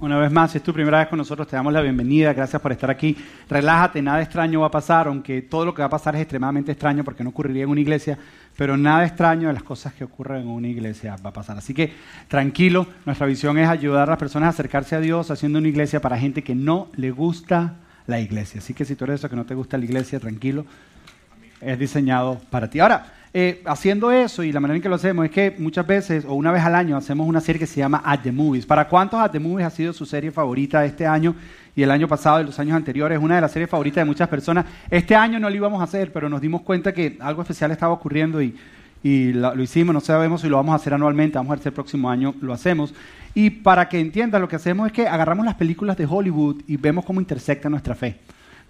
Una vez más, si es tu primera vez con nosotros, te damos la bienvenida. Gracias por estar aquí. Relájate, nada extraño va a pasar, aunque todo lo que va a pasar es extremadamente extraño porque no ocurriría en una iglesia, pero nada extraño de las cosas que ocurren en una iglesia va a pasar. Así que tranquilo, nuestra visión es ayudar a las personas a acercarse a Dios haciendo una iglesia para gente que no le gusta la iglesia. Así que si tú eres eso que no te gusta la iglesia, tranquilo, es diseñado para ti. Ahora, eh, haciendo eso y la manera en que lo hacemos es que muchas veces o una vez al año hacemos una serie que se llama At the Movies. ¿Para cuántos At the Movies ha sido su serie favorita este año y el año pasado y los años anteriores? Una de las series favoritas de muchas personas. Este año no lo íbamos a hacer, pero nos dimos cuenta que algo especial estaba ocurriendo y, lo, hicimos. No sabemos si lo vamos a hacer anualmente, vamos a ver el próximo año lo hacemos. Y para que entiendan, lo que hacemos es que agarramos las películas de Hollywood y vemos cómo intersecta nuestra fe.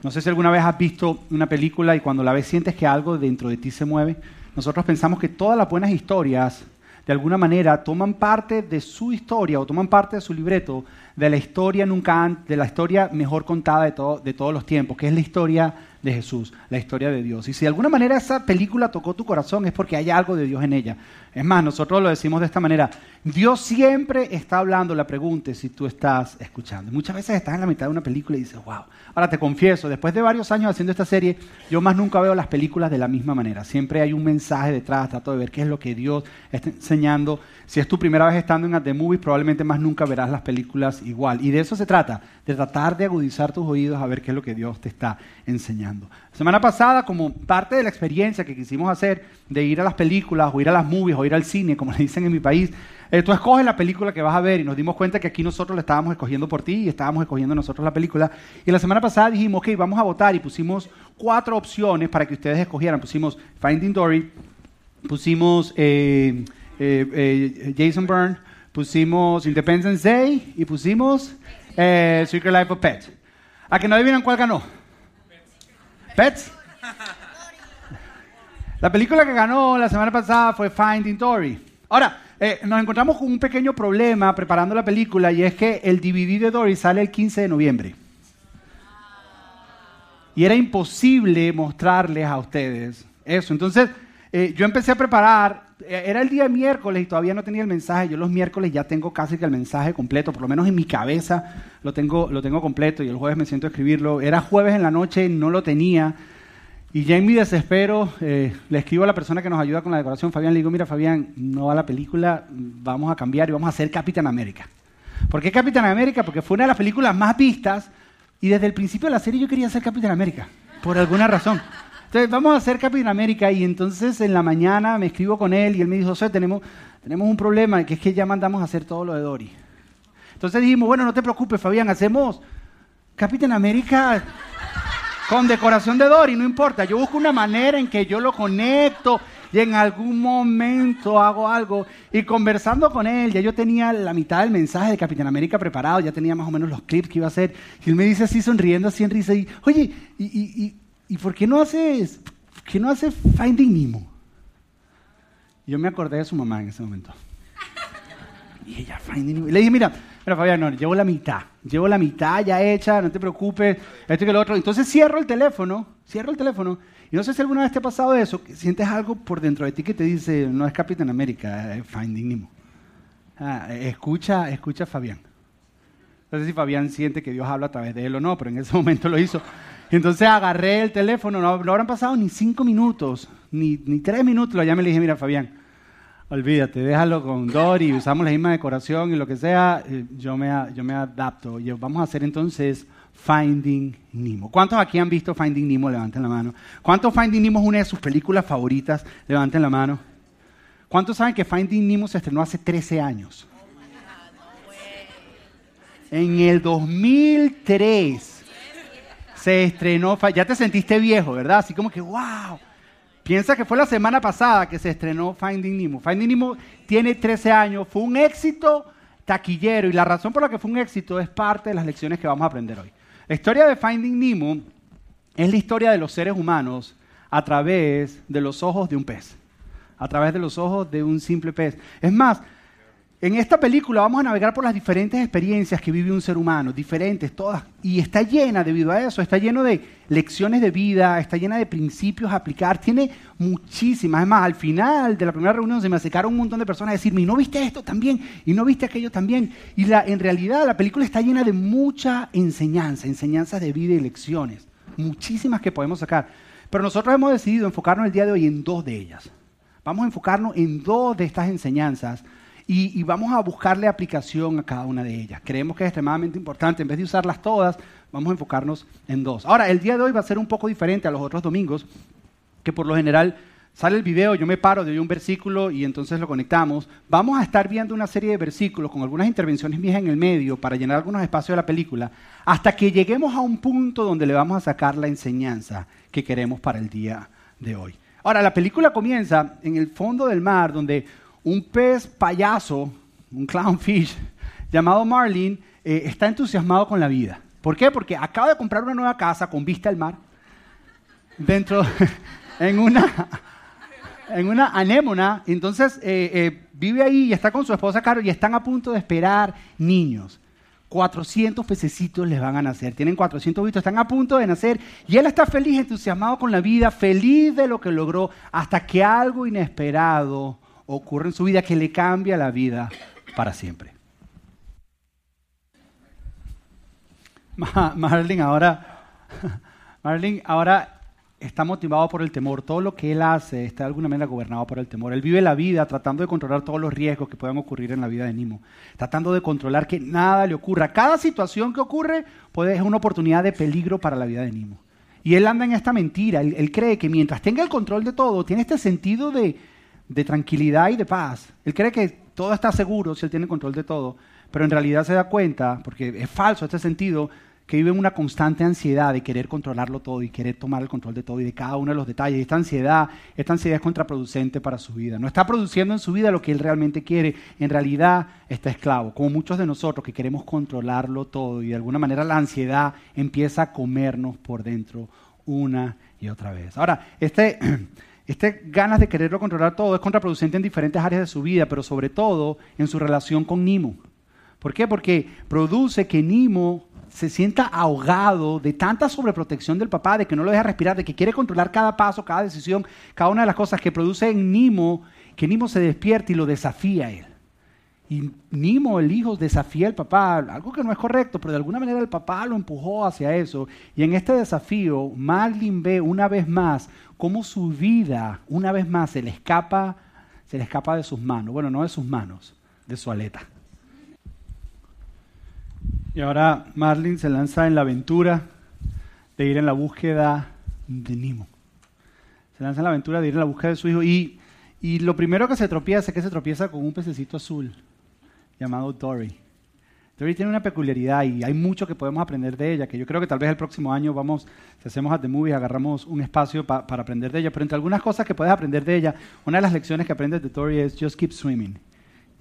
No sé si alguna vez has visto una película y cuando la ves sientes que algo dentro de ti se mueve. Nosotros pensamos que todas las buenas historias, de alguna manera, toman parte de su historia o toman parte de su libreto de la historia nunca de la historia mejor contada de, de todos los tiempos, que es la historia de Jesús, la historia de Dios. Y si de alguna manera esa película tocó tu corazón es porque hay algo de Dios en ella. Es más, nosotros lo decimos de esta manera, Dios siempre está hablando, la pregunta si tú estás escuchando. Muchas veces estás en la mitad de una película y dices, wow. Ahora te confieso, después de varios años haciendo esta serie, yo más nunca veo las películas de la misma manera. Siempre hay un mensaje detrás, trato de ver qué es lo que Dios está enseñando. Si es tu primera vez estando en The Movies, probablemente más nunca verás las películas igual. Y de eso se trata, de tratar de agudizar tus oídos a ver qué es lo que Dios te está enseñando. semana pasada, como parte de la experiencia que quisimos hacer de ir a las películas o ir a las movies o ir al cine, como le dicen en mi país, eh, tú escoges la película que vas a ver y nos dimos cuenta que aquí nosotros la estábamos escogiendo por ti y estábamos escogiendo nosotros la película. Y la semana pasada dijimos, ok, vamos a votar y pusimos cuatro opciones para que ustedes escogieran. Pusimos Finding Dory, pusimos eh, eh, Jason Byrne, pusimos Independence Day y pusimos Secret Life of Pets. ¿A que no adivinan cuál ganó? Pets. La película que ganó la semana pasada fue Finding Dory. Ahora, eh, nos encontramos con un pequeño problema preparando la película y es que el DVD de Dory sale el 15 de noviembre. Y era imposible mostrarles a ustedes eso. Entonces, eh, yo empecé a preparar, eh, era el día miércoles y todavía no tenía el mensaje. Yo los miércoles ya tengo casi que el mensaje completo, por lo menos en mi cabeza lo tengo, lo tengo completo y el jueves me siento a escribirlo. Era jueves en la noche, no lo tenía. Y ya en mi desespero eh, le escribo a la persona que nos ayuda con la decoración, Fabián, le digo, mira Fabián, no va la película, vamos a cambiar y vamos a hacer Capitán América. ¿Por qué Capitán América? Porque fue una de las películas más vistas y desde el principio de la serie yo quería hacer Capitán América, por alguna razón. Entonces, vamos a hacer Capitán América y entonces en la mañana me escribo con él y él me dijo, José, tenemos, tenemos un problema, que es que ya mandamos a hacer todo lo de Dory. Entonces dijimos, bueno, no te preocupes, Fabián, hacemos Capitán América con decoración de Dory, no importa. Yo busco una manera en que yo lo conecto y en algún momento hago algo. Y conversando con él, ya yo tenía la mitad del mensaje de Capitán América preparado, ya tenía más o menos los clips que iba a hacer. Y él me dice así, sonriendo, así en risa, y, oye, ¿y, por qué no haces, qué no hace Finding Nemo? Y yo me acordé de su mamá en ese momento. Y ella, Finding Nemo. Y le dije, mira, pero Fabián, no, llevo la mitad. Llevo la mitad ya hecha, no te preocupes, esto y lo otro. Entonces cierro el teléfono, cierro el teléfono. Y no sé si alguna vez te ha pasado eso, que sientes algo por dentro de ti que te dice, no es Capitán América, es Finding Nemo. Ah, escucha, escucha a Fabián. No sé si Fabián siente que Dios habla a través de él o no, pero en ese momento lo hizo. Entonces agarré el teléfono, no, no habrán pasado ni cinco minutos, ni, ni tres minutos, lo llamé y dije, mira Fabián, Olvídate, déjalo con Dory, usamos la misma decoración y lo que sea, eh, yo me, yo me adapto. Y vamos a hacer entonces Finding Nemo. ¿Cuántos aquí han visto Finding Nemo? Levanten la mano. ¿Cuántos Finding Nemo es una de sus películas favoritas? Levanten la mano. ¿Cuántos saben que Finding Nemo se estrenó hace 13 años? En el 2003 se estrenó, ya te sentiste viejo, ¿verdad? Así como que, wow. Piensa que fue la semana pasada que se estrenó Finding Nemo. Finding Nemo tiene 13 años, fue un éxito taquillero y la razón por la que fue un éxito es parte de las lecciones que vamos a aprender hoy. La historia de Finding Nemo es la historia de los seres humanos a través de los ojos de un pez, a través de los ojos de un simple pez. Es más, En esta película vamos a navegar por las diferentes experiencias que vive un ser humano, diferentes todas, y está llena debido a eso, está lleno de lecciones de vida, está llena de principios a aplicar, tiene muchísimas. Es más, al final de la primera reunión se me acercaron un montón de personas a decirme, ¿y no viste esto también? ¿Y no viste aquello también? Y la, en realidad la película está llena de mucha enseñanza, enseñanzas de vida y lecciones, muchísimas que podemos sacar. Pero nosotros hemos decidido enfocarnos el día de hoy en dos de ellas. Vamos a enfocarnos en dos de estas enseñanzas y, vamos a buscarle aplicación a cada una de ellas. Creemos que es extremadamente importante, en vez de usarlas todas, vamos a enfocarnos en dos. Ahora, el día de hoy va a ser un poco diferente a los otros domingos, que por lo general sale el video, yo me paro, doy un versículo y entonces lo conectamos. Vamos a estar viendo una serie de versículos con algunas intervenciones mías en el medio para llenar algunos espacios de la película, hasta que lleguemos a un punto donde le vamos a sacar la enseñanza que queremos para el día de hoy. Ahora, la película comienza en el fondo del mar, donde un pez payaso, un clownfish, llamado Marlin, eh, está entusiasmado con la vida. ¿Por qué? Porque acaba de comprar una nueva casa con vista al mar, dentro, en una, en una anémona, entonces eh, eh, vive ahí y está con su esposa Caro y están a punto de esperar niños. 400 pececitos les van a nacer. Tienen 400 bichos, están a punto de nacer. Y él está feliz, entusiasmado con la vida, feliz de lo que logró, hasta que algo inesperado ocurre en su vida que le cambia la vida para siempre. Marlin ahora, Marlin ahora está motivado por el temor. Todo lo que él hace está de alguna manera gobernado por el temor. Él vive la vida tratando de controlar todos los riesgos que puedan ocurrir en la vida de Nimo. Tratando de controlar que nada le ocurra. Cada situación que ocurre puede, es una oportunidad de peligro para la vida de Nimo. Y él anda en esta mentira. él cree que mientras tenga el control de todo, tiene este sentido de, de tranquilidad y de paz. Él cree que todo está seguro si él tiene control de todo, pero en realidad se da cuenta, porque es falso este sentido, que vive en una constante ansiedad de querer controlarlo todo y querer tomar el control de todo y de cada uno de los detalles. Esta ansiedad, esta ansiedad es contraproducente para su vida. No está produciendo en su vida lo que él realmente quiere. En realidad está esclavo, como muchos de nosotros que queremos controlarlo todo y de alguna manera la ansiedad empieza a comernos por dentro una y otra vez. Ahora, este Este ganas de quererlo controlar todo es contraproducente en diferentes áreas de su vida, pero sobre todo en su relación con Nimo. ¿Por qué? Porque produce que Nimo se sienta ahogado de tanta sobreprotección del papá, de que no lo deja respirar, de que quiere controlar cada paso, cada decisión, cada una de las cosas que produce en Nimo, que Nimo se despierte y lo desafía a él. Y Nimo, el hijo, desafía al papá, algo que no es correcto, pero de alguna manera el papá lo empujó hacia eso. Y en este desafío, Marlin ve una vez más cómo su vida, una vez más, se le escapa, se le escapa de sus manos. Bueno, no de sus manos, de su aleta. Y ahora Marlin se lanza en la aventura de ir en la búsqueda de Nimo. Se lanza en la aventura de ir en la búsqueda de su hijo. Y, y lo primero que se tropieza es que se tropieza con un pececito azul llamado Dory. Dory tiene una peculiaridad y hay mucho que podemos aprender de ella, que yo creo que tal vez el próximo año vamos, si hacemos a The Movie, agarramos un espacio para aprender de ella, pero entre algunas cosas que puedes aprender de ella, una de las lecciones que aprendes de Dory es just keep swimming.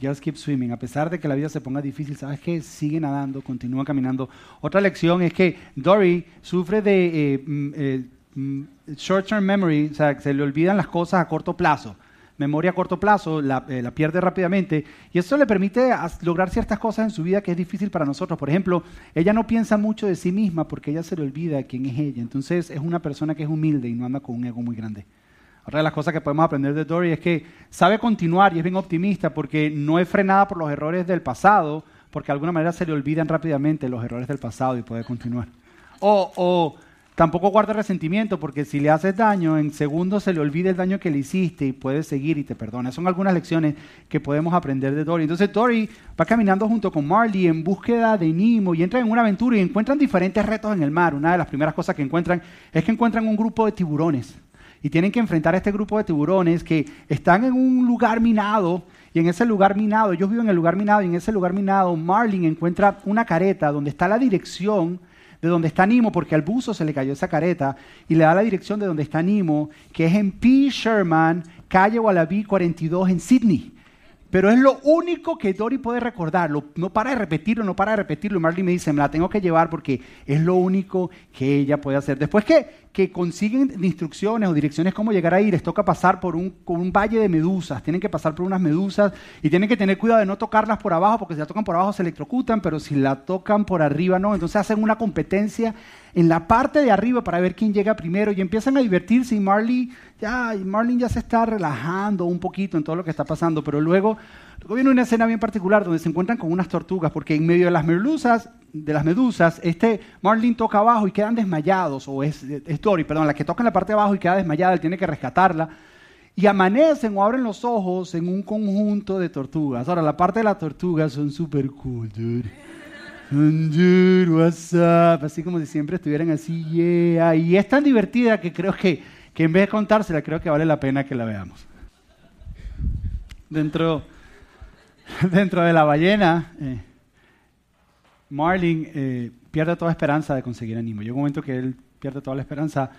Just keep swimming. A pesar de que la vida se ponga difícil, ¿sabes qué? Sigue nadando, continúa caminando. Otra lección es que Dory sufre de eh, mm, eh, mm, short-term memory, o sea, que se le olvidan las cosas a corto plazo memoria a corto plazo, eh, la, pierde rápidamente y eso le permite lograr ciertas cosas en su vida que es difícil para nosotros. Por ejemplo, ella no piensa mucho de sí misma porque ella se le olvida quién es ella. Entonces es una persona que es humilde y no anda con un ego muy grande. Otra de las cosas que podemos aprender de Dory es que sabe continuar y es bien optimista porque no es frenada por los errores del pasado, porque de alguna manera se le olvidan rápidamente los errores del pasado y puede continuar. O, o Tampoco guarda resentimiento porque si le haces daño, en segundos se le olvida el daño que le hiciste y puede seguir y te perdona. Son algunas lecciones que podemos aprender de Dory. Entonces Dory va caminando junto con Marley en búsqueda de Nemo y entran en una aventura y encuentran diferentes retos en el mar. Una de las primeras cosas que encuentran es que encuentran un grupo de tiburones y tienen que enfrentar a este grupo de tiburones que están en un lugar minado y en ese lugar minado, ellos viven en el lugar minado y en ese lugar minado Marlin encuentra una careta donde está la dirección de donde está Nimo, porque al buzo se le cayó esa careta, y le da la dirección de donde está Nimo, que es en P. Sherman, calle Wallaby 42 en Sydney. Pero es lo único que Dory puede recordar. no para de repetirlo, no para de repetirlo. Y Marley me dice, me la tengo que llevar porque es lo único que ella puede hacer. Después que, que consiguen instrucciones o direcciones cómo llegar ahí, les toca pasar por un, valle de medusas, tienen que pasar por unas medusas y tienen que tener cuidado de no tocarlas por abajo, porque si la tocan por abajo se electrocutan, pero si la tocan por arriba no. Entonces hacen una competencia en la parte de arriba para ver quién llega primero y empiezan a divertirse y Marley ya, Marlin ya se está relajando un poquito en todo lo que está pasando, pero luego, luego viene una escena bien particular donde se encuentran con unas tortugas, porque en medio de las medusas, de las medusas, este Marlin toca abajo y quedan desmayados, o es, Dory, perdón, la que toca en la parte de abajo y queda desmayada, él tiene que rescatarla. Y amanecen o abren los ojos en un conjunto de tortugas. Ahora, la parte de las tortugas son súper cool, dude. Dude, what's up? Así como si siempre estuvieran así, yeah. Y es tan divertida que creo que que en vez de contársela, creo que vale la pena que la veamos. Dentro, dentro de la ballena, eh, Marlin eh, pierde toda esperanza de conseguir ánimo. Llega un momento que él pierde toda la esperanza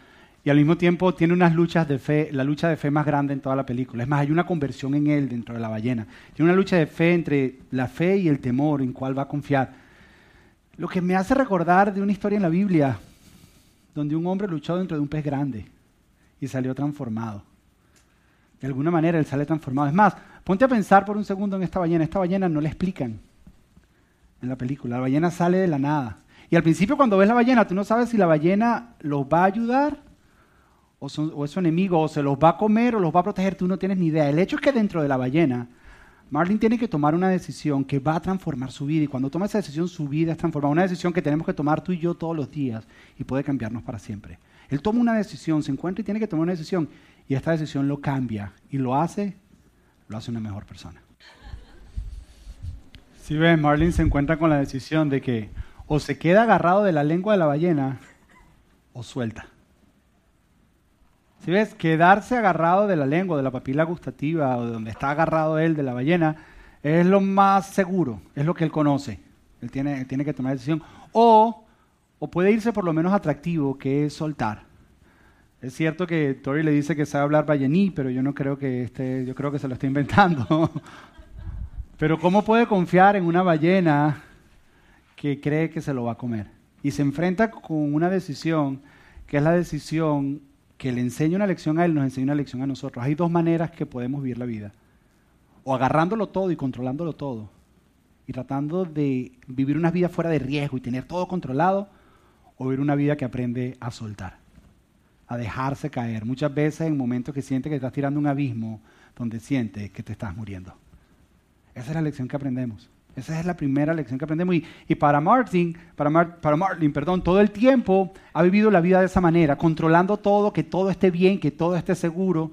y al mismo tiempo tiene unas luchas de fe, la lucha de fe más grande en toda la película. Es más, hay una conversión en él dentro de la ballena. Tiene una lucha de fe entre la fe y el temor en cuál va a confiar. Lo que me hace recordar de una historia en la Biblia donde un hombre luchó dentro de un pez grande y salió transformado. De alguna manera él sale transformado. Es más, ponte a pensar por un segundo en esta ballena. Esta ballena no le explican en la película. La ballena sale de la nada. Y al principio cuando ves la ballena, tú no sabes si la ballena los va a ayudar o, o es su enemigo, o se los va a comer o los va a proteger. Tú no tienes ni idea. El hecho es que dentro de la ballena, Marlin tiene que tomar una decisión que va a transformar su vida. Y cuando toma esa decisión, su vida es transformada. Una decisión que tenemos que tomar tú y yo todos los días y puede cambiarnos para siempre. Él toma una decisión, se encuentra y tiene que tomar una decisión. Y esta decisión lo cambia. Y lo hace, lo hace una mejor persona. Si ven, Marlin se encuentra con la decisión de que o se queda agarrado de la lengua de la ballena o suelta. Si ves, quedarse agarrado de la lengua, de la papila gustativa o de donde está agarrado él, de la ballena, es lo más seguro, es lo que él conoce. Él tiene, tiene que tomar decisión. O o puede irse por lo menos atractivo, que es soltar. Es cierto que Tori le dice que sabe hablar ballení, pero yo no creo que esté, yo creo que se lo está inventando. pero ¿cómo puede confiar en una ballena que cree que se lo va a comer? Y se enfrenta con una decisión que es la decisión que le enseña una lección a él, nos enseña una lección a nosotros. Hay dos maneras que podemos vivir la vida. O agarrándolo todo y controlándolo todo. Y tratando de vivir una vida fuera de riesgo y tener todo controlado o vivir una vida que aprende a soltar, a dejarse caer. Muchas veces en momentos que sientes que estás tirando un abismo donde sientes que te estás muriendo. Esa es la lección que aprendemos. Esa es la primera lección que aprendemos. Y, para Martin, para, Martin, perdón, todo el tiempo ha vivido la vida de esa manera, controlando todo, que todo esté bien, que todo esté seguro,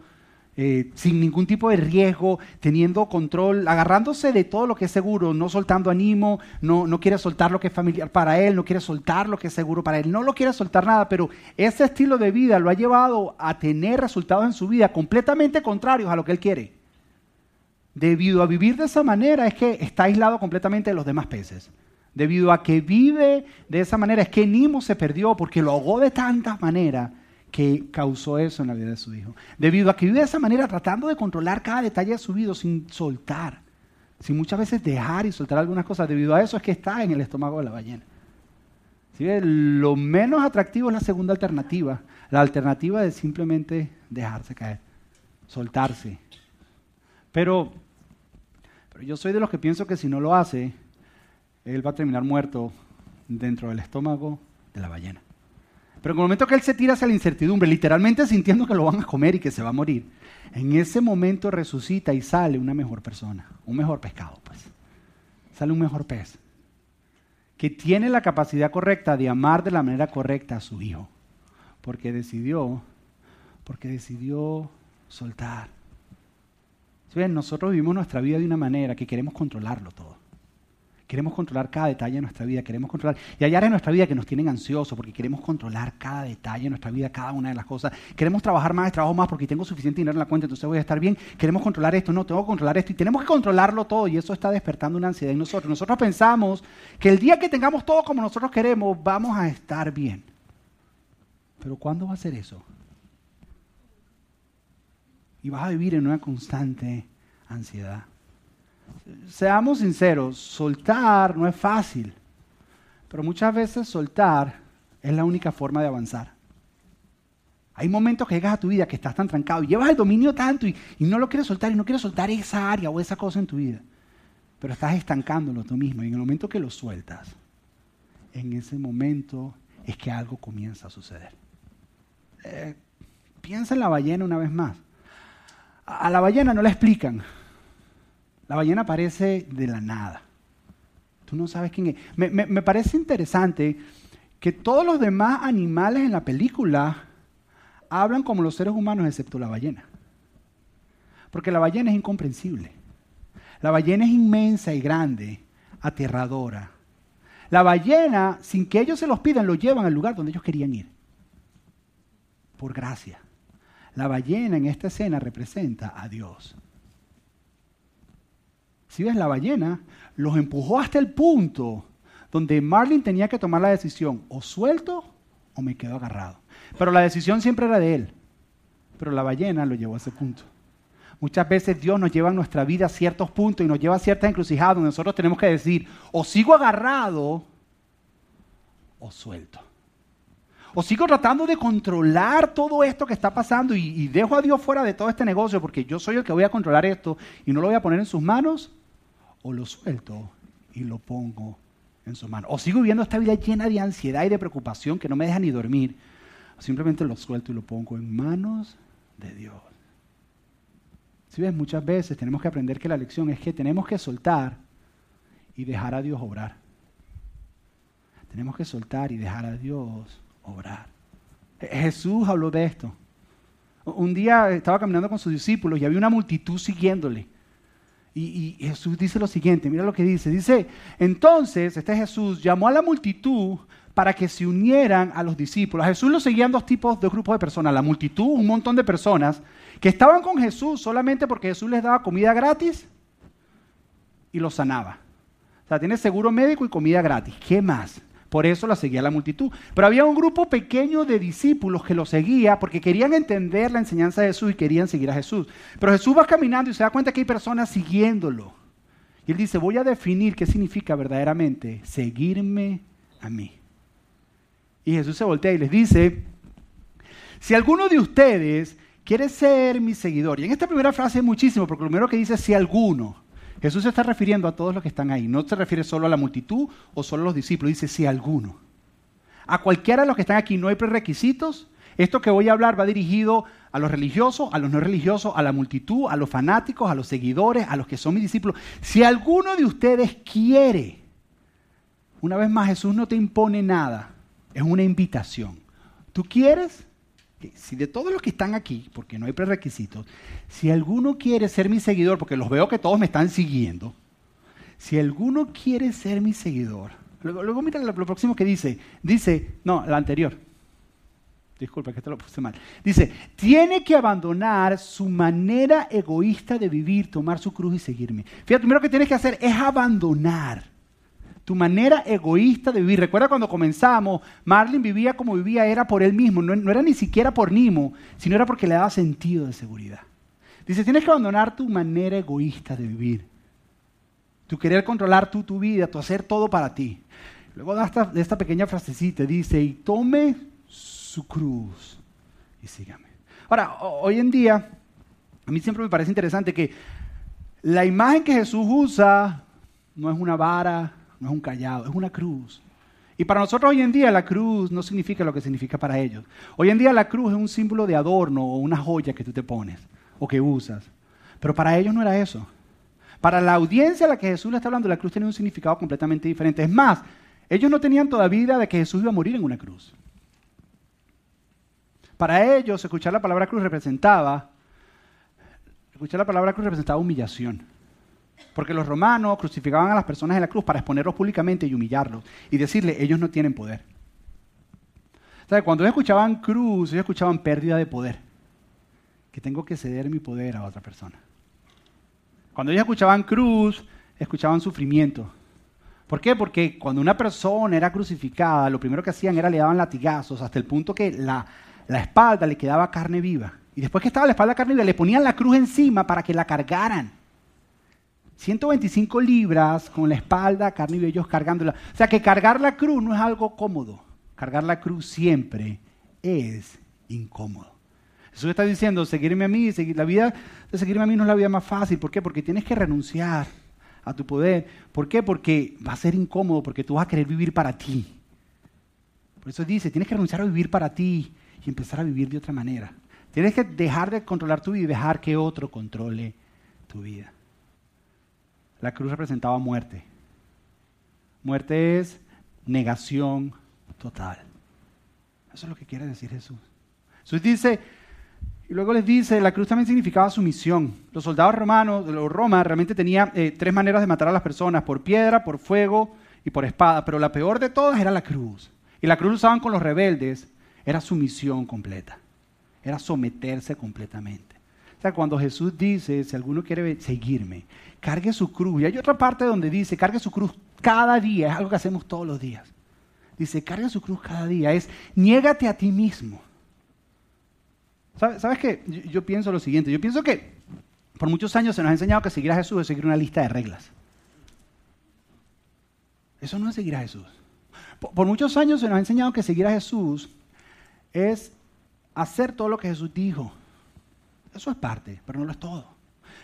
eh, sin ningún tipo de riesgo, teniendo control, agarrándose de todo lo que es seguro, no soltando ánimo, no, no quiere soltar lo que es familiar para él, no quiere soltar lo que es seguro para él, no lo quiere soltar nada, pero ese estilo de vida lo ha llevado a tener resultados en su vida completamente contrarios a lo que él quiere. Debido a vivir de esa manera es que está aislado completamente de los demás peces. Debido a que vive de esa manera es que Nimo se perdió porque lo ahogó de tantas maneras que causó eso en la vida de su hijo. Debido a que vive de esa manera, tratando de controlar cada detalle de su vida sin soltar, sin muchas veces dejar y soltar algunas cosas. Debido a eso es que está en el estómago de la ballena. Lo menos atractivo es la segunda alternativa. La alternativa es simplemente dejarse caer, soltarse. Pero, yo soy de los que pienso que si no lo hace, él va a terminar muerto dentro del estómago de la ballena. Pero en el momento que él se tira hacia la incertidumbre, literalmente sintiendo que lo van a comer y que se va a morir, en ese momento resucita y sale una mejor persona, un mejor pescado, pues. Sale un mejor pez, que tiene la capacidad correcta de amar de la manera correcta a su hijo, porque decidió, porque decidió soltar. Nosotros vivimos nuestra vida de una manera que queremos controlarlo todo. Queremos controlar cada detalle de nuestra vida, queremos controlar. Y hay áreas en nuestra vida que nos tienen ansiosos porque queremos controlar cada detalle de nuestra vida, cada una de las cosas. Queremos trabajar más, trabajo más porque tengo suficiente dinero en la cuenta, entonces voy a estar bien. Queremos controlar esto, no, tengo que controlar esto. Y tenemos que controlarlo todo y eso está despertando una ansiedad en nosotros. Nosotros pensamos que el día que tengamos todo como nosotros queremos, vamos a estar bien. Pero ¿cuándo va a ser eso? Y vas a vivir en una constante ansiedad seamos sinceros, soltar no es fácil, pero muchas veces soltar es la única forma de avanzar. Hay momentos que llegas a tu vida que estás tan trancado y llevas el dominio tanto y, no lo quieres soltar y no quieres soltar esa área o esa cosa en tu vida. Pero estás estancándolo tú mismo y en el momento que lo sueltas, en ese momento es que algo comienza a suceder. Eh, piensa en la ballena una vez más. A la ballena no la explican. La ballena aparece de la nada. Tú no sabes quién es. me parece interesante que todos los demás animales en la película hablan como los seres humanos excepto la ballena. Porque la ballena es incomprensible. La ballena es inmensa y grande, aterradora. La ballena, sin que ellos se los pidan, lo llevan al lugar donde ellos querían ir. Por gracia. La ballena en esta escena representa a Dios. Si ves, la ballena los empujó hasta el punto donde Marlin tenía que tomar la decisión, o suelto o me quedo agarrado. Pero la decisión siempre era de él. Pero la ballena lo llevó a ese punto. Muchas veces Dios nos lleva en nuestra vida a ciertos puntos y nos lleva a ciertas encrucijadas donde nosotros tenemos que decir, o sigo agarrado o suelto. O sigo tratando de controlar todo esto que está pasando y, dejo a Dios fuera de todo este negocio porque yo soy el que voy a controlar esto y no lo voy a poner en sus manos, o lo suelto y lo pongo en sus manos. O sigo viviendo esta vida llena de ansiedad y de preocupación que no me deja ni dormir Simplemente lo suelto y lo pongo en manos de Dios. Si ves, muchas veces tenemos que aprender que la lección es que tenemos que soltar y dejar a Dios obrar. Tenemos que soltar y dejar a Dios obrar. Jesús habló de esto. Un día estaba caminando con sus discípulos y había una multitud siguiéndole. Y, Jesús dice lo siguiente, mira lo que dice. Dice, entonces, este Jesús llamó a la multitud para que se unieran a los discípulos. Jesús lo seguían dos tipos, dos grupos de personas. La multitud, un montón de personas que estaban con Jesús solamente porque Jesús les daba comida gratis y los sanaba. O sea, tiene seguro médico y comida gratis. ¿Qué más? Por eso la seguía la multitud. Pero había un grupo pequeño de discípulos que lo seguía porque querían entender la enseñanza de Jesús y querían seguir a Jesús. Pero Jesús va caminando y se da cuenta que hay personas siguiéndolo. Y él dice, voy a definir qué significa verdaderamente seguirme a mí. Y Jesús se voltea y les dice, si alguno de ustedes quiere ser mi seguidor, y en esta primera frase es muchísimo, porque lo primero que dice es si alguno, Jesús se está refiriendo a todos los que están ahí, no se refiere solo a la multitud o solo a los discípulos, dice si alguno. A cualquiera de los que están aquí no hay prerequisitos, esto que voy a hablar va dirigido a los religiosos, a los no religiosos, a la multitud, a los fanáticos, a los seguidores, a los que son mis discípulos. Si alguno de ustedes quiere, una vez más Jesús no te impone nada, es una invitación. ¿Tú quieres? Si de todos los que están aquí, porque no hay prerequisitos, si alguno quiere ser mi seguidor, porque los veo que todos me están siguiendo, si alguno quiere ser mi seguidor, luego, mira lo, próximo que dice, dice, no, la anterior, disculpa que te lo puse mal, dice, tiene que abandonar su manera egoísta de vivir, tomar su cruz y seguirme. Fíjate, lo primero que tienes que hacer es abandonar tu manera egoísta de vivir. Recuerda cuando comenzamos, Marlin vivía como vivía, era por él mismo, no, era ni siquiera por Nimo, sino era porque le daba sentido de seguridad. Dice, tienes que abandonar tu manera egoísta de vivir. Tu querer controlar tú tu vida, tu hacer todo para ti. Luego de esta, esta pequeña frasecita dice, y tome su cruz y sígame. Ahora, hoy en día, a mí siempre me parece interesante que la imagen que Jesús usa no es una vara, no es un callado, es una cruz. Y para nosotros hoy en día la cruz no significa lo que significa para ellos. Hoy en día la cruz es un símbolo de adorno o una joya que tú te pones o que usas. Pero para ellos no era eso. Para la audiencia a la que Jesús le está hablando, la cruz tenía un significado completamente diferente. Es más, ellos no tenían todavía idea de que Jesús iba a morir en una cruz. Para ellos, escuchar la palabra cruz representaba, escuchar la palabra cruz representaba humillación. Porque los romanos crucificaban a las personas en la cruz para exponerlos públicamente y humillarlos y decirle, ellos no tienen poder. Cuando ellos escuchaban cruz, ellos escuchaban pérdida de poder. Que tengo que ceder mi poder a otra persona. Cuando ellos escuchaban cruz, escuchaban sufrimiento. ¿Por qué? Porque cuando una persona era crucificada, lo primero que hacían era le daban latigazos hasta el punto que la, la espalda le quedaba carne viva. Y después que estaba la espalda carne viva, le ponían la cruz encima para que la cargaran. 125 libras con la espalda, carne y vellos cargándola. O sea que cargar la cruz no es algo cómodo. Cargar la cruz siempre es incómodo. Jesús está diciendo, seguirme a mí, seguir, la vida de seguirme a mí no es la vida más fácil. ¿Por qué? Porque tienes que renunciar a tu poder. ¿Por qué? Porque va a ser incómodo, porque tú vas a querer vivir para ti. Por eso dice, tienes que renunciar a vivir para ti y empezar a vivir de otra manera. Tienes que dejar de controlar tu vida y dejar que otro controle tu vida. La cruz representaba muerte. Muerte es negación total. Eso es lo que quiere decir Jesús. Jesús dice, y luego les dice, la cruz también significaba sumisión. Los soldados romanos, de Roma, realmente tenían eh, tres maneras de matar a las personas, por piedra, por fuego y por espada, pero la peor de todas era la cruz. Y la cruz usaban con los rebeldes, era sumisión completa, era someterse completamente. Cuando Jesús dice, si alguno quiere seguirme, cargue su cruz. Y hay otra parte donde dice, cargue su cruz cada día, es algo que hacemos todos los días. Dice, cargue su cruz cada día, es niégate a ti mismo. ¿Sabes, qué? Yo, pienso lo siguiente, yo pienso que por muchos años se nos ha enseñado que seguir a Jesús es seguir una lista de reglas. Eso no es seguir a Jesús. por muchos años se nos ha enseñado que seguir a Jesús es hacer todo lo que Jesús dijo. Eso es parte, pero no lo es todo.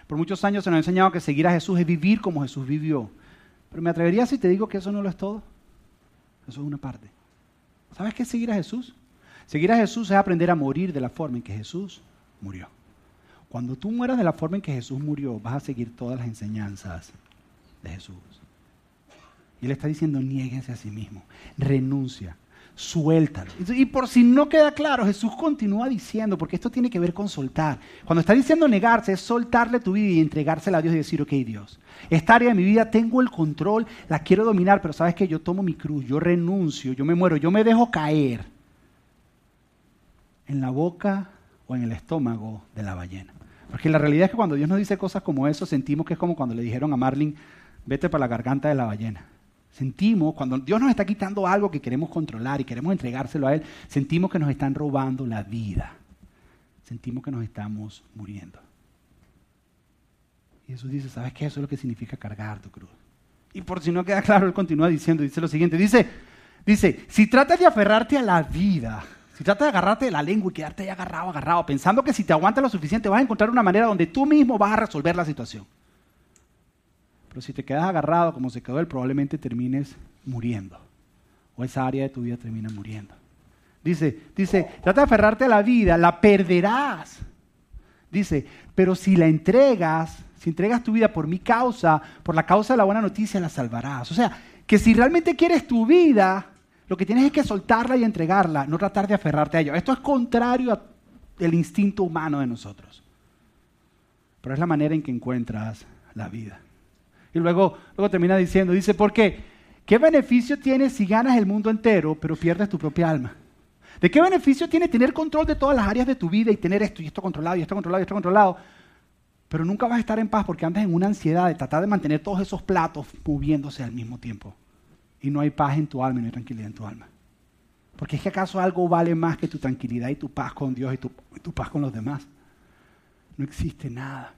Por muchos años se nos ha enseñado que seguir a Jesús es vivir como Jesús vivió. Pero me atrevería si te digo que eso no lo es todo. Eso es una parte. ¿Sabes qué es seguir a Jesús? Seguir a Jesús es aprender a morir de la forma en que Jesús murió. Cuando tú mueras de la forma en que Jesús murió, vas a seguir todas las enseñanzas de Jesús. Y él está diciendo, niéguense a sí mismo, renuncia, suéltalo. Y por si no queda claro, Jesús continúa diciendo, porque esto tiene que ver con soltar. Cuando está diciendo negarse, es soltarle tu vida y entregársela a Dios y decir, ok Dios, esta área de mi vida tengo el control, la quiero dominar, pero sabes que yo tomo mi cruz, yo renuncio, yo me muero, yo me dejo caer en la boca o en el estómago de la ballena. Porque la realidad es que cuando Dios nos dice cosas como eso, sentimos que es como cuando le dijeron a Marlin, vete para la garganta de la ballena. Sentimos, cuando Dios nos está quitando algo que queremos controlar y queremos entregárselo a Él, sentimos que nos están robando la vida. Sentimos que nos estamos muriendo. Y Jesús dice, ¿sabes qué? Eso es lo que significa cargar tu cruz. Y por si no queda claro, Él continúa diciendo, dice lo siguiente, dice, dice, si tratas de aferrarte a la vida, si tratas de agarrarte de la lengua y quedarte ahí agarrado, agarrado, pensando que si te aguantas lo suficiente vas a encontrar una manera donde tú mismo vas a resolver la situación. Pero si te quedas agarrado como se quedó él, probablemente termines muriendo. O esa área de tu vida termina muriendo. Dice, dice, trata de aferrarte a la vida, la perderás. Dice, pero si la entregas, si entregas tu vida por mi causa, por la causa de la buena noticia, la salvarás. O sea, que si realmente quieres tu vida, lo que tienes es que soltarla y entregarla, no tratar de aferrarte a ello. Esto es contrario al instinto humano de nosotros. Pero es la manera en que encuentras la vida. Y luego, luego termina diciendo, dice, ¿por qué? ¿Qué beneficio tienes si ganas el mundo entero, pero pierdes tu propia alma? ¿De qué beneficio tiene tener control de todas las áreas de tu vida y tener esto y esto controlado y esto controlado y esto controlado? Pero nunca vas a estar en paz porque andas en una ansiedad de tratar de mantener todos esos platos moviéndose al mismo tiempo. Y no hay paz en tu alma y no hay tranquilidad en tu alma. Porque es que acaso algo vale más que tu tranquilidad y tu paz con Dios y tu, y tu paz con los demás. No existe nada.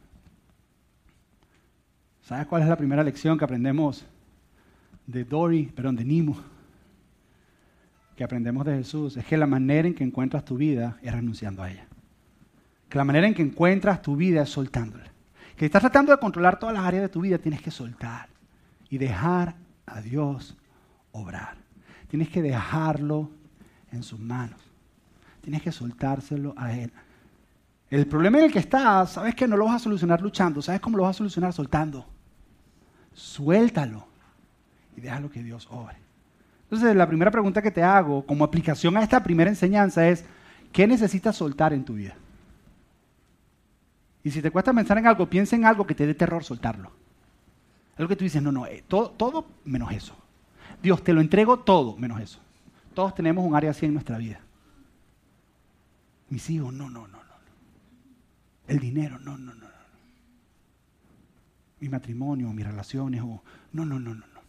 ¿Sabes cuál es la primera lección que aprendemos de Dory, perdón, de Nimo? Que aprendemos de Jesús. Es que la manera en que encuentras tu vida es renunciando a ella. Que la manera en que encuentras tu vida es soltándola. Que estás tratando de controlar todas las áreas de tu vida, tienes que soltar y dejar a Dios obrar. Tienes que dejarlo en sus manos. Tienes que soltárselo a Él. El problema en el que estás, sabes que no lo vas a solucionar luchando, sabes cómo lo vas a solucionar soltando suéltalo y déjalo que Dios obre. Entonces, la primera pregunta que te hago como aplicación a esta primera enseñanza es, ¿qué necesitas soltar en tu vida? Y si te cuesta pensar en algo, piensa en algo que te dé terror soltarlo. Algo que tú dices, no, no, eh, todo, todo menos eso. Dios, te lo entrego todo menos eso. Todos tenemos un área así en nuestra vida. Mis hijos, no, no, no, no. El dinero, no, no, no mi matrimonio, mis relaciones, o no, no, no, no, no.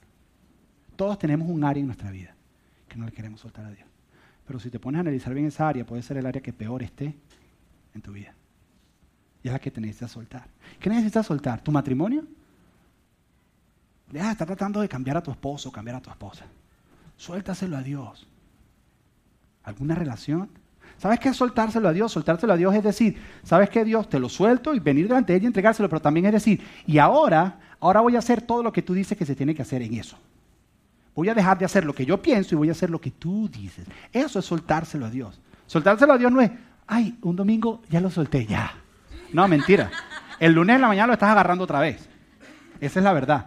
Todos tenemos un área en nuestra vida que no le queremos soltar a Dios. Pero si te pones a analizar bien esa área, puede ser el área que peor esté en tu vida. Y es la que te necesitas soltar. ¿Qué necesitas soltar? ¿Tu matrimonio? Deja de estar tratando de cambiar a tu esposo o cambiar a tu esposa. Suéltaselo a Dios. ¿Alguna relación? ¿Sabes qué es soltárselo a Dios? Soltárselo a Dios es decir, ¿sabes qué Dios? Te lo suelto y venir delante de Él y entregárselo, pero también es decir, y ahora, ahora voy a hacer todo lo que tú dices que se tiene que hacer en eso. Voy a dejar de hacer lo que yo pienso y voy a hacer lo que tú dices. Eso es soltárselo a Dios. Soltárselo a Dios no es, ay, un domingo ya lo solté, ya. No, mentira. El lunes en la mañana lo estás agarrando otra vez. Esa es la verdad.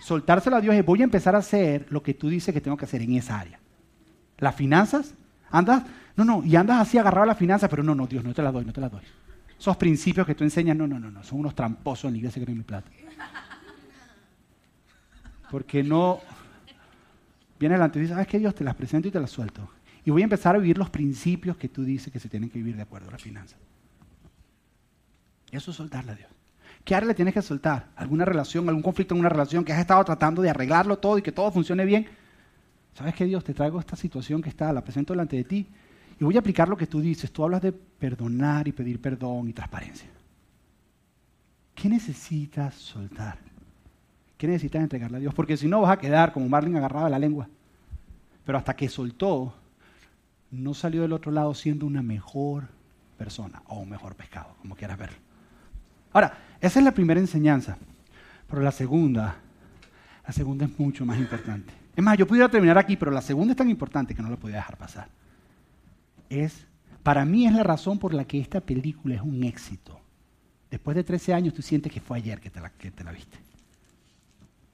Soltárselo a Dios es voy a empezar a hacer lo que tú dices que tengo que hacer en esa área. Las finanzas, andas, no, no, y andas así agarrado a las finanzas, pero no, no, Dios, no te las doy, no te las doy. Esos principios que tú enseñas, no, no, no, no, son unos tramposos en la iglesia que mi plata. Porque no, viene adelante y dice, ¿sabes qué Dios? Te las presento y te las suelto. Y voy a empezar a vivir los principios que tú dices que se tienen que vivir de acuerdo a las finanzas. Eso es soltarle a Dios. ¿Qué área le tienes que soltar? ¿Alguna relación, algún conflicto en una relación que has estado tratando de arreglarlo todo y que todo funcione bien? ¿Sabes qué, Dios? Te traigo esta situación que está, la presento delante de ti y voy a aplicar lo que tú dices. Tú hablas de perdonar y pedir perdón y transparencia. ¿Qué necesitas soltar? ¿Qué necesitas entregarle a Dios? Porque si no vas a quedar como Marlin agarrado a la lengua. Pero hasta que soltó, no salió del otro lado siendo una mejor persona o un mejor pescado, como quieras verlo. Ahora, esa es la primera enseñanza. Pero la segunda, la segunda es mucho más importante. Es más, yo pudiera terminar aquí, pero la segunda es tan importante que no la podía dejar pasar. Es, para mí es la razón por la que esta película es un éxito. Después de 13 años tú sientes que fue ayer que te la, que te la viste.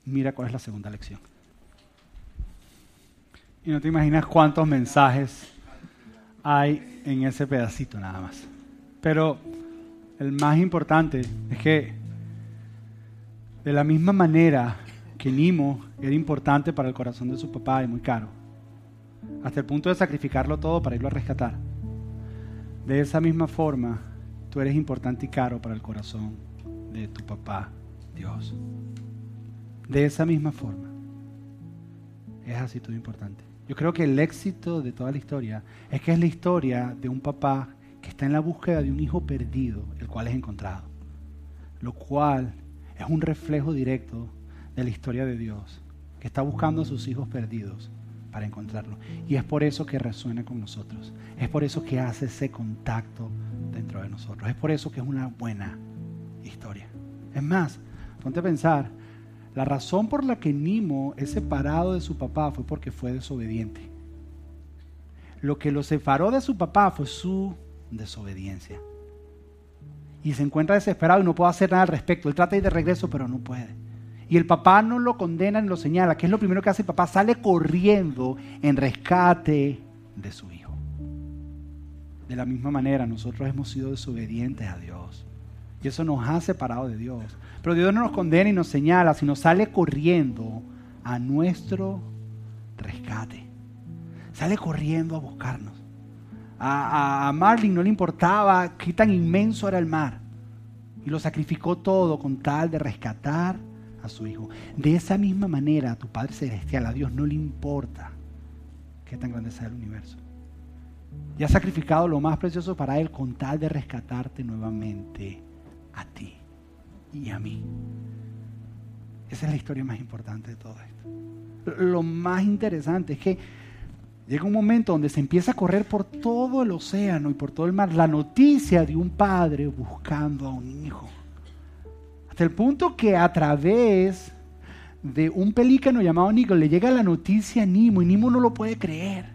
Mira cuál es la segunda lección. Y no te imaginas cuántos mensajes hay en ese pedacito nada más. Pero el más importante es que de la misma manera que Nimo era importante para el corazón de su papá y muy caro, hasta el punto de sacrificarlo todo para irlo a rescatar, de esa misma forma tú eres importante y caro para el corazón de tu papá, Dios. De esa misma forma. Es así todo importante. Yo creo que el éxito de toda la historia es que es la historia de un papá que está en la búsqueda de un hijo perdido, el cual es encontrado. Lo cual es un reflejo directo de la historia de Dios, que está buscando a sus hijos perdidos encontrarlo. Y es por eso que resuena con nosotros. Es por eso que hace ese contacto dentro de nosotros. Es por eso que es una buena historia. Es más, ponte a pensar, la razón por la que Nimo es separado de su papá fue porque fue desobediente. Lo que lo separó de su papá fue su desobediencia. Y se encuentra desesperado y no puede hacer nada al respecto. Él trata de ir de regreso, pero no puede. Y el papá no lo condena ni lo señala. ¿Qué es lo primero que hace el papá? Sale corriendo en rescate de su hijo. De la misma manera, nosotros hemos sido desobedientes a Dios. Y eso nos ha separado de Dios. Pero Dios no nos condena y nos señala, sino sale corriendo a nuestro rescate. Sale corriendo a buscarnos. A, Marlin no le importaba qué tan inmenso era el mar. Y lo sacrificó todo con tal de rescatar a su hijo. De esa misma manera, a tu Padre Celestial, a Dios no le importa qué tan grande sea el universo. Y ha sacrificado lo más precioso para Él con tal de rescatarte nuevamente a ti y a mí. Esa es la historia más importante de todo esto. Lo más interesante es que Llega un momento donde se empieza a correr por todo el océano y por todo el mar la noticia de un padre buscando a un hijo. Hasta el punto que a través de un pelícano llamado Nico le llega la noticia a Nimo y Nimo no lo puede creer.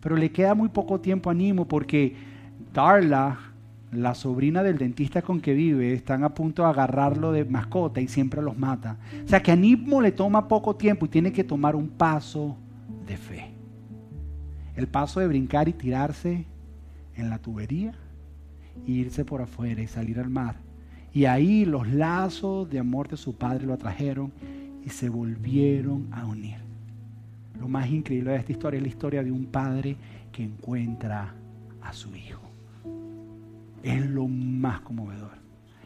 Pero le queda muy poco tiempo a Nimo porque Darla, la sobrina del dentista con que vive, están a punto de agarrarlo de mascota y siempre los mata. O sea que a Nimo le toma poco tiempo y tiene que tomar un paso de fe el paso de brincar y tirarse en la tubería, e irse por afuera y salir al mar. Y ahí los lazos de amor de su padre lo atrajeron y se volvieron a unir. Lo más increíble de esta historia es la historia de un padre que encuentra a su hijo. Es lo más conmovedor.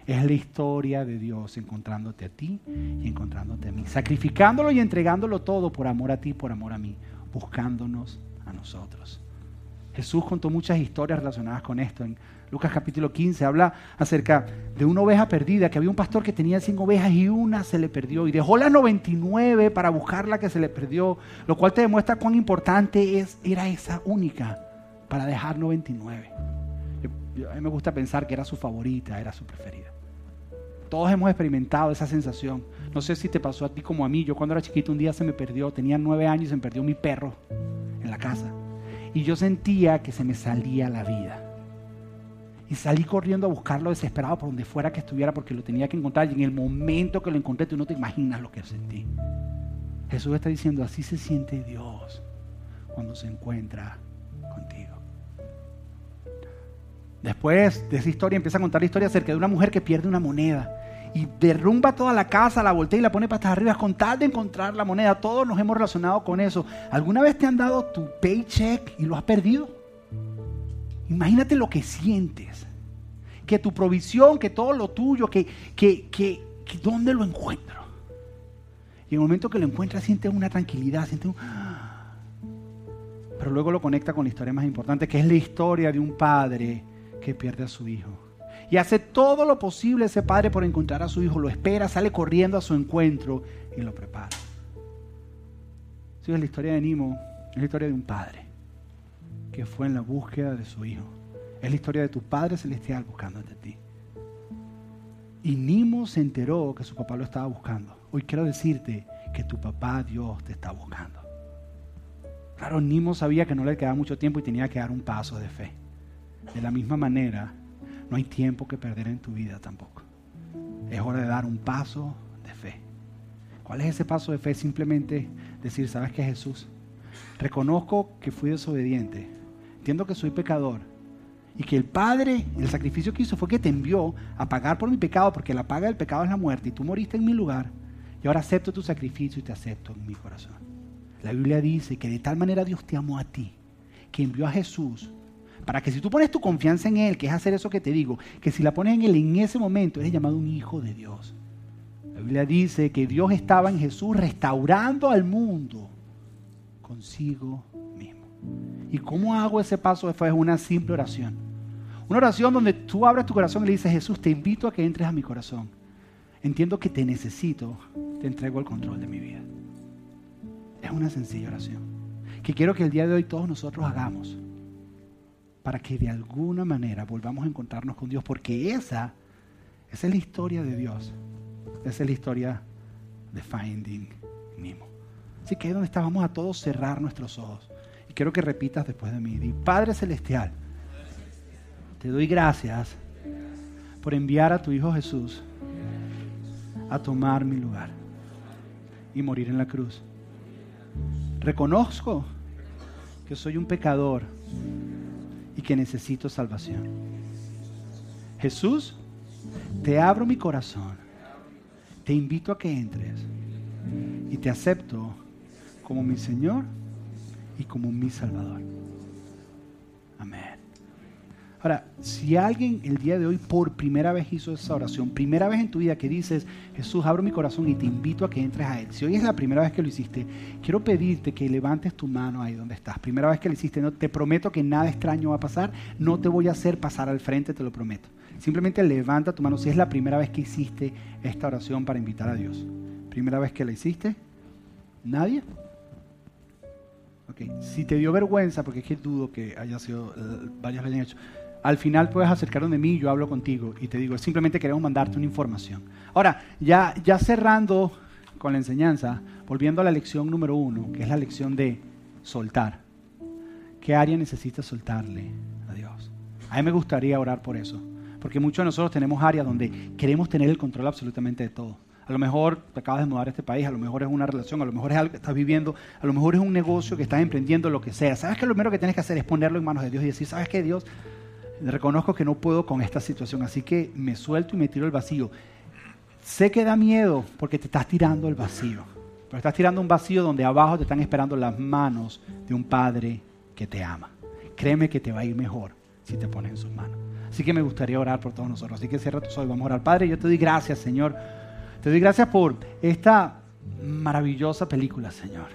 Es la historia de Dios encontrándote a ti y encontrándote a mí. Sacrificándolo y entregándolo todo por amor a ti, por amor a mí. Buscándonos nosotros. Jesús contó muchas historias relacionadas con esto. Lucas capítulo 15 habla acerca de una oveja perdida, que había un pastor que tenía 100 ovejas y una se le perdió y dejó las 99 para buscar la que se le perdió, lo cual te demuestra cuán importante es, era esa única para dejar 99. a mí me gusta pensar que era su favorita, era su preferida. Todos hemos experimentado esa sensación. No sé si te pasó a ti como a mí. Yo cuando era chiquito un día se me perdió, tenía nueve años y se me perdió mi perro en la casa. Y yo sentía que se me salía la vida. Y salí corriendo a buscarlo desesperado por donde fuera que estuviera porque lo tenía que encontrar. Y en el momento que lo encontré, tú no te imaginas lo que sentí. Jesús está diciendo, así se siente Dios cuando se encuentra contigo. Después de esa historia empieza a contar la historia acerca de una mujer que pierde una moneda y derrumba toda la casa, la voltea y la pone patas arriba con tal de encontrar la moneda. Todos nos hemos relacionado con eso. ¿Alguna vez te han dado tu paycheck y lo has perdido? Imagínate lo que sientes. Que tu provisión, que todo lo tuyo, que, que, que, ¿dónde lo encuentro? Y en el momento que lo encuentras sientes una tranquilidad, sientes un... Pero luego lo conecta con la historia más importante, que es la historia de un padre que pierde a su hijo. Y hace todo lo posible ese padre por encontrar a su hijo. Lo espera, sale corriendo a su encuentro y lo prepara. Sí, es la historia de Nimo, es la historia de un padre que fue en la búsqueda de su hijo. Es la historia de tu Padre Celestial buscándote a ti. Y Nimo se enteró que su papá lo estaba buscando. Hoy quiero decirte que tu papá Dios te está buscando. Claro, Nimo sabía que no le quedaba mucho tiempo y tenía que dar un paso de fe. De la misma manera, no hay tiempo que perder en tu vida tampoco. Es hora de dar un paso de fe. ¿Cuál es ese paso de fe? Simplemente decir, ¿sabes qué, Jesús? Reconozco que fui desobediente. Entiendo que soy pecador. Y que el Padre, el sacrificio que hizo fue que te envió a pagar por mi pecado, porque la paga del pecado es la muerte, y tú moriste en mi lugar. Y ahora acepto tu sacrificio y te acepto en mi corazón. La Biblia dice que de tal manera Dios te amó a ti, que envió a Jesús para que si tú pones tu confianza en Él, que es hacer eso que te digo, que si la pones en Él en ese momento, eres llamado un hijo de Dios. La Biblia dice que Dios estaba en Jesús restaurando al mundo consigo. ¿Y cómo hago ese paso? Es una simple oración. Una oración donde tú abres tu corazón y le dices, Jesús, te invito a que entres a mi corazón. Entiendo que te necesito, te entrego el control de mi vida. Es una sencilla oración que quiero que el día de hoy todos nosotros hagamos para que de alguna manera volvamos a encontrarnos con Dios, porque esa, esa es la historia de Dios, esa es la historia de Finding Nemo. Así que ahí donde está, vamos a todos cerrar nuestros ojos. Quiero que repitas después de mí. Di, Padre Celestial, te doy gracias por enviar a tu Hijo Jesús a tomar mi lugar y morir en la cruz. Reconozco que soy un pecador y que necesito salvación. Jesús, te abro mi corazón, te invito a que entres y te acepto como mi Señor y como mi Salvador. Amén. Ahora, si alguien el día de hoy por primera vez hizo esa oración, primera vez en tu vida que dices, Jesús, abro mi corazón y te invito a que entres a Él. Si hoy es la primera vez que lo hiciste, quiero pedirte que levantes tu mano ahí donde estás. Primera vez que lo hiciste, no, te prometo que nada extraño va a pasar, no te voy a hacer pasar al frente, te lo prometo. Simplemente levanta tu mano si es la primera vez que hiciste esta oración para invitar a Dios. Primera vez que la hiciste, nadie. Si te dio vergüenza, porque es que dudo que haya sido, eh, varios lo hayan hecho, al final puedes acercarte de mí yo hablo contigo y te digo, simplemente queremos mandarte una información. Ahora, ya, ya cerrando con la enseñanza, volviendo a la lección número uno, que es la lección de soltar. ¿Qué área necesitas soltarle a Dios? A mí me gustaría orar por eso, porque muchos de nosotros tenemos áreas donde queremos tener el control absolutamente de todo. A lo mejor te acabas de mudar a este país, a lo mejor es una relación, a lo mejor es algo que estás viviendo, a lo mejor es un negocio que estás emprendiendo, lo que sea. ¿Sabes que lo primero que tienes que hacer es ponerlo en manos de Dios y decir, ¿sabes qué, Dios? reconozco que no puedo con esta situación, así que me suelto y me tiro el vacío. Sé que da miedo porque te estás tirando el vacío, pero estás tirando un vacío donde abajo te están esperando las manos de un Padre que te ama. Créeme que te va a ir mejor si te pones en sus manos. Así que me gustaría orar por todos nosotros. Así que cierra tus ojos vamos a orar. Padre, yo te doy gracias, Señor. Te doy gracias por esta maravillosa película, Señor.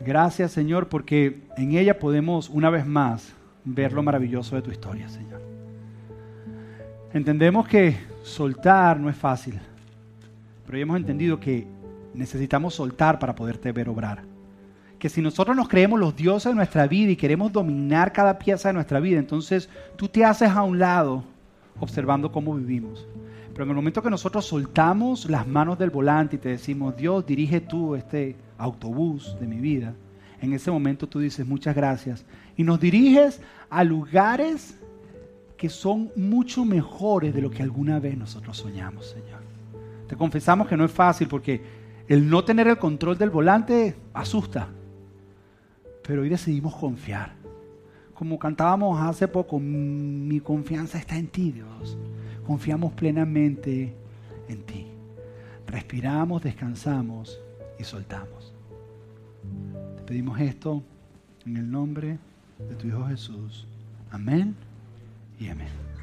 Gracias, Señor, porque en ella podemos una vez más ver lo maravilloso de tu historia, Señor. Entendemos que soltar no es fácil, pero hemos entendido que necesitamos soltar para poderte ver obrar. que si nosotros nos creemos los dioses de nuestra vida y queremos dominar cada pieza de nuestra vida, entonces tú te haces a un lado observando cómo vivimos. Pero en el momento que nosotros soltamos las manos del volante y te decimos, Dios, dirige tú este autobús de mi vida, en ese momento tú dices muchas gracias y nos diriges a lugares que son mucho mejores de lo que alguna vez nosotros soñamos, Señor. Te confesamos que no es fácil porque el no tener el control del volante asusta, pero hoy decidimos confiar. Como cantábamos hace poco, mi confianza está en ti, Dios. Confiamos plenamente en ti. Respiramos, descansamos y soltamos. Te pedimos esto en el nombre de tu Hijo Jesús. Amén y amén.